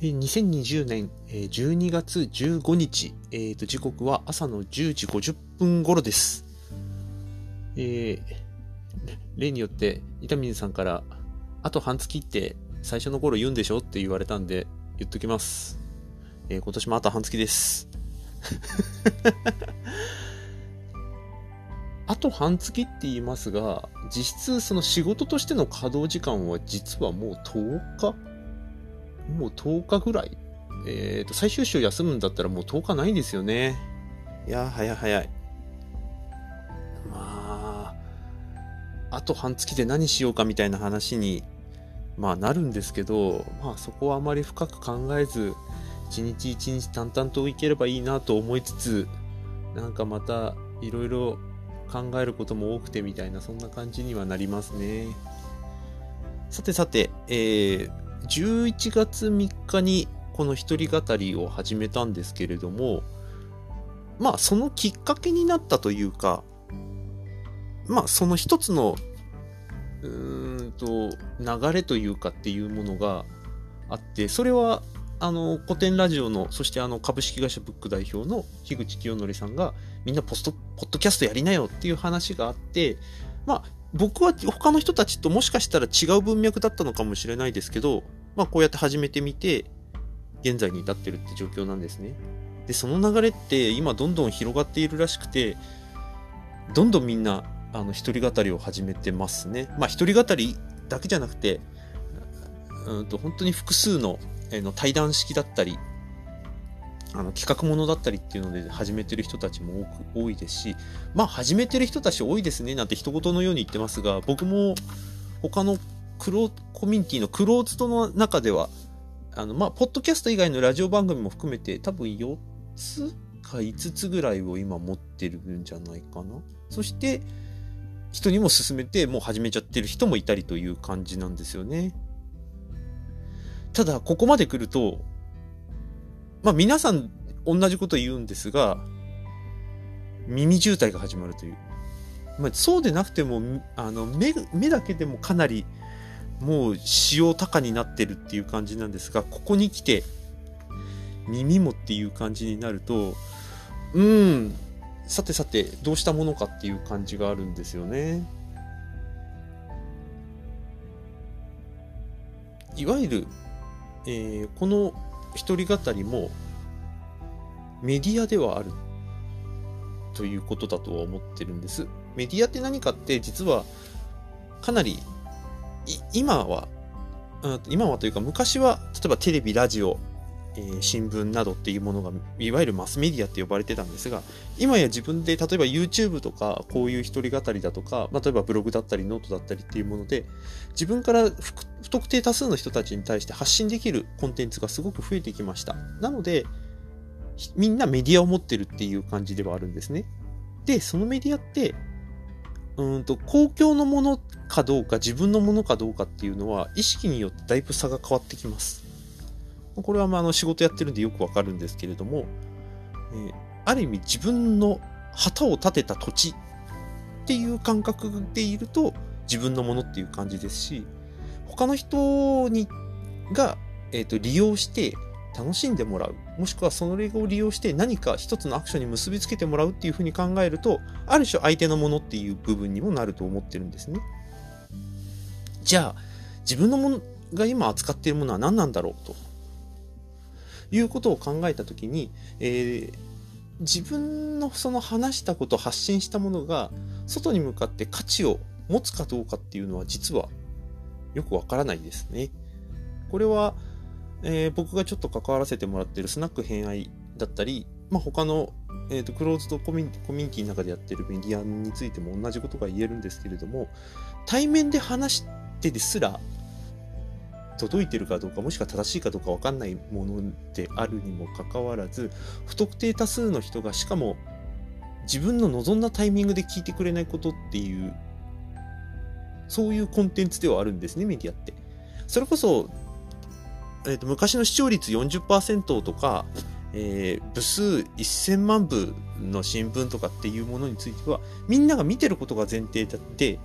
2020年12月15日、えー、と時刻は朝の10時50分頃です。えー、例によって、板水さんから、あと半月って最初の頃言うんでしょって言われたんで、言っときます。えー、今年もあと半月です。あと半月って言いますが、実質その仕事としての稼働時間は実はもう10日？もう10日ぐらい？えっ、ー、と、最終週休むんだったらもう10日ないんですよね。いや早い早い。まあ、あと半月で何しようかみたいな話に、まあなるんですけど、まあそこはあまり深く考えず、一日一日淡々といければいいなと思いつつ、なんかまたいろいろ考えることも多くてみたいな、そんな感じにはなりますね。さてさて、えー、11月3日にこの一人語りを始めたんですけれども、まあそのきっかけになったというか、まあその一つの、うーんと、流れというかっていうものがあって、それはあの古典ラジオの、そしてあの株式会社ブック代表の樋口清則さんが、みんなポスト、ポッドキャストやりなよっていう話があって、まあ僕は他の人たちともしかしたら違う文脈だったのかもしれないですけど、まあこうやって始めてみて、現在に至ってるって状況なんですね。で、その流れって今どんどん広がっているらしくて、どんどんみんな、あの、一人語りを始めてますね。まあ一人語りだけじゃなくて、うんと、本当に複数の、の対談式だったり、あの企画ものだったりっていうので始めてる人たちも多く多いですし、まあ始めてる人たち多いですねなんて一言のように言ってますが、僕も他のクロコミュニティのクローズドの中では、あの、まあ、ポッドキャスト以外のラジオ番組も含めて多分4つか5つぐらいを今持ってるんじゃないかな。そして、人にも勧めてもう始めちゃってる人もいたりという感じなんですよね。ただ、ここまで来ると、まあ皆さん同じこと言うんですが、耳渋滞が始まるという。まあ、そうでなくても、あの、目、目だけでもかなり、もう使用高になってるっていう感じなんですが、ここに来て、耳もっていう感じになると、うん、さてさて、どうしたものかっていう感じがあるんですよね。いわゆる、えー、この一人語りもメディアではあるということだとは思ってるんです。メディアって何かって実はかなり今は、今はというか昔は例えばテレビ、ラジオ、えー、新聞などっていうものがいわゆるマスメディアって呼ばれてたんですが今や自分で例えば YouTube とかこういう一人語りだとかま例えばブログだったりノートだったりっていうもので自分から不特定多数の人たちに対して発信できるコンテンツがすごく増えてきました。なのでみんなメディアを持ってるっていう感じではあるんですね。でそのメディアってうんと公共のものかどうか自分のものかどうかっていうのは意識によってだいぶ差が変わってきます。これはまああの仕事やってるんでよくわかるんですけれども、えー、ある意味自分の旗を立てた土地っていう感覚でいると自分のものっていう感じですし、他の人にが、えーと、利用して楽しんでもらう。もしくはその例を利用して何か一つのアクションに結びつけてもらうっていうふうに考えると、ある種相手のものっていう部分にもなると思ってるんですね。じゃあ、自分のものが今扱っているものは何なんだろうと。いうことを考えたときに、えー、自分のその話したこと、発信したものが、外に向かって価値を持つかどうかっていうのは実はよくわからないですね。これは、えー、僕がちょっと関わらせてもらってるスナック偏愛だったり、まあ、他の、えーと、クローズドコミュニティコミュニティの中でやってるメディアについても同じことが言えるんですけれども、対面で話してですら、届いてるかどうかもしくは正しいかどうか分かんないものであるにもかかわらず不特定多数の人がしかも自分の望んだタイミングで聞いてくれないことっていうそういうコンテンツではあるんですねメディアって。それこそ、えーと、昔の視聴率40%とか、えー、部数1000万部の新聞とかっていうものについてはみんなが見てることが前提だって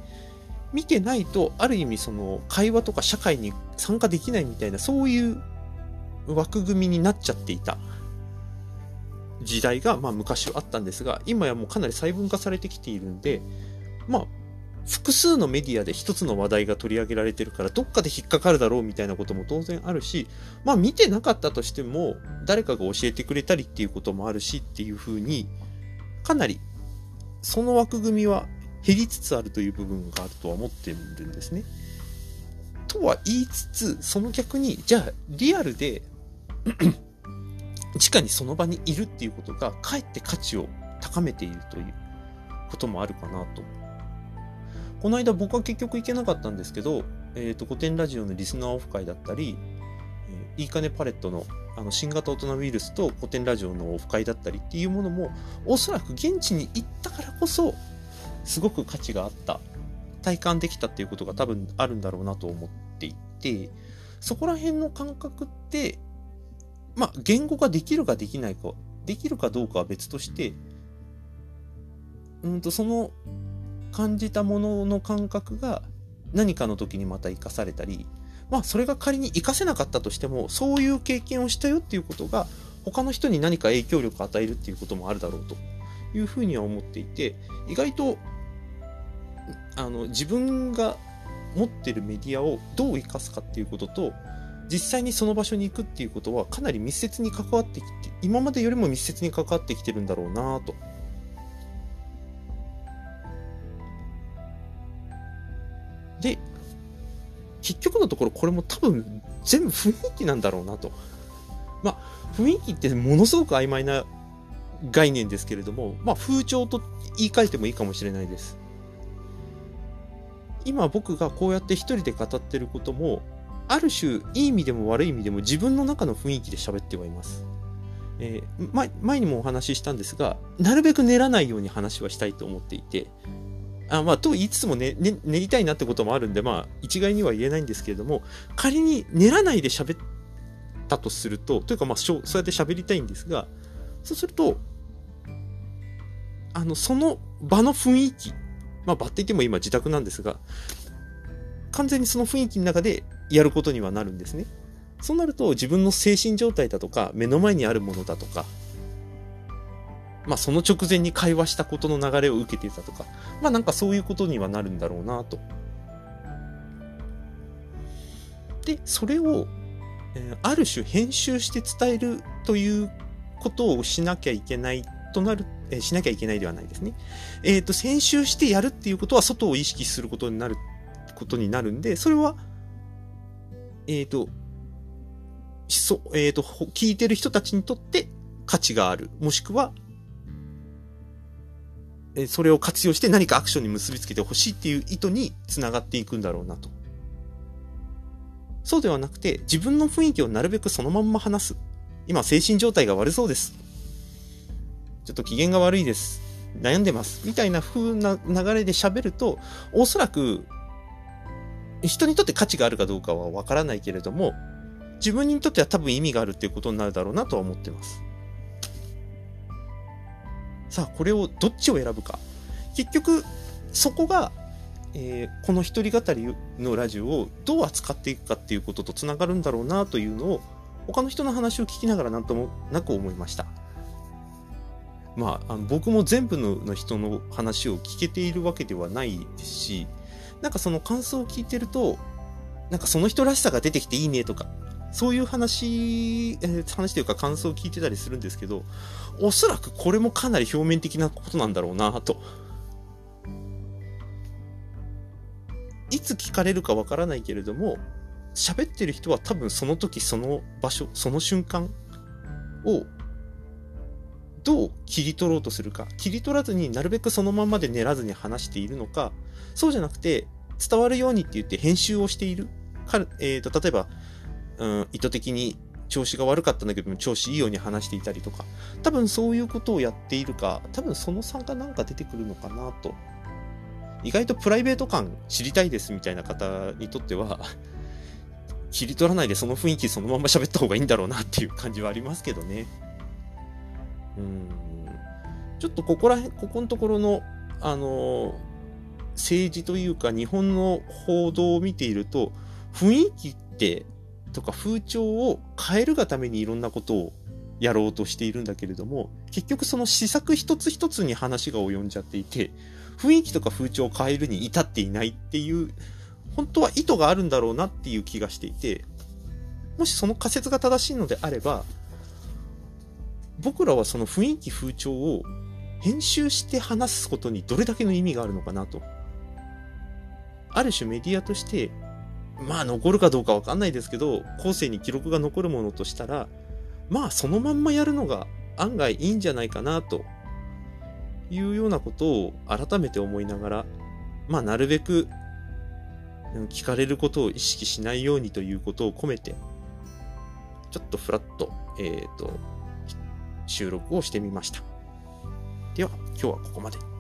見てないと、ある意味その会話とか社会に参加できないみたいな、そういう枠組みになっちゃっていた。時代が、まあ昔はあったんですが、今やもうかなり細分化されてきているんで、まあ、複数のメディアで一つの話題が取り上げられてるから、どっかで引っかかるだろうみたいなことも当然あるし、まあ見てなかったとしても、誰かが教えてくれたりっていうこともあるしっていうふうに、かなり、その枠組みは減りつつあるという部分があるとは思ってるんですね。とは言いつつ、その逆に、じゃあリアルで 直にその場にいるっていうことが、かえって価値を高めているということもあるかなと。この間僕は結局行けなかったんですけど、えっ、ー、と、古典ラジオのリスナーオフ会だったり、えー、いいかねパレットのあの新型大人ウイルスと古典ラジオのオフ会だったりっていうものも、おそらく現地に行ったからこそ、すごく価値があった、体感できたっていうことが多分あるんだろうなと思っていて、そこら辺の感覚って、まあ、言語ができるかできないか、できるかどうかは別として、うんと、その感じたものの感覚が何かの時にまた活かされたり、まあ、それが仮に活かせなかったとしても、そういう経験をしたよっていうことが、他の人に何か影響力を与えるっていうこともあるだろうというふうには思っていて、意外と、あの、自分が持ってるメディアをどう活かすかっていうことと、実際にその場所に行くっていうことはかなり密接に関わってきて、今までよりも密接に関わってきてるんだろうなと。で、結局のところこれも多分全部雰囲気なんだろうなと。まあ、雰囲気ってものすごく曖昧な概念ですけれども、まあ、風潮と言い換えてもいいかもしれないです。今僕がこうやって一人で語ってることも、ある種、いい意味でも悪い意味でも自分の中の雰囲気で喋ってはいます。えー、前前にもお話ししたんですが、なるべく練らないように話はしたいと思っていて、あまあ、と言いつつもね、ね、練りたいなってこともあるんで、まあ、一概には言えないんですけれども、仮に練らないで喋ったとすると、というかまあ、そうやって喋りたいんですが、そうすると、あの、その場の雰囲気、まあ、場って言っても今自宅なんですが、完全にその雰囲気の中でやることにはなるんですね。そうなると自分の精神状態だとか、目の前にあるものだとか、まあその直前に会話したことの流れを受けてたとか、まあなんかそういうことにはなるんだろうなと。で、それを、えー、ある種編集して伝えるということをしなきゃいけないとなる、え、しなきゃいけないではないですね。えっ、ー、と、編集してやるっていうことは外を意識することになる、ことになるんで、それは、えっ、と、そ、えっ、と、聞いてる人たちにとって価値がある。もしくは、えそれを活用して何かアクションに結びつけてほしいっていう意図につながっていくんだろうなと。そうではなくて、自分の雰囲気をなるべくそのまんま話す。今、精神状態が悪そうです。ちょっと機嫌が悪いです。悩んでます。みたいな風な流れで喋ると、おそらく、人にとって価値があるかどうかはわからないけれども、自分にとっては多分意味があるっていうことになるだろうなとは思ってます。さあ、これをどっちを選ぶか。結局、そこが、えー、この一人語りのラジオをどう扱っていくかっていうこととつながるんだろうなというのを、他の人の話を聞きながらなんともなく思いました。まあ、あの僕も全部の人の話を聞けているわけではないですし、なんかその感想を聞いてると、なんかその人らしさが出てきていいねとか、そういう話、えー、話というか感想を聞いてたりするんですけど、おそらくこれもかなり表面的なことなんだろうなと。いつ聞かれるかわからないけれども、喋ってる人は多分その時その場所、その瞬間をどう切り取ろうとするか、切り取らずになるべくそのままで練らずに話しているのか、そうじゃなくて伝わるようにって言って編集をしている。かえーと例えば、うん、意図的に調子が悪かったんだけども調子いいように話していたりとか。多分そういうことをやっているか多分その差がなんか出てくるのかなと。意外とプライベート感知りたいですみたいな方にとっては 切り取らないでその雰囲気そのまま喋った方がいいんだろうなっていう感じはありますけどね。うん。ちょっとここら辺ここのところのあの政治というか日本の報道を見ていると、雰囲気ってとか風潮を変えるがためにいろんなことをやろうとしているんだけれども、結局その施策一つ一つに話が及んじゃっていて、雰囲気とか風潮を変えるに至っていないっていう、本当は意図があるんだろうなっていう気がしていて、もしその仮説が正しいのであれば、僕らはその雰囲気風潮を編集して話すことにどれだけの意味があるのかなと。ある種メディアとして、まあ残るかどうかわかんないですけど、後世に記録が残るものとしたら、まあそのまんまやるのが案外いいんじゃないかなというようなことを改めて思いながら、まあなるべく聞かれることを意識しないようにということを込めて、ちょっとフラッと、えっ、ー、と、収録をしてみました。では、今日はここまで。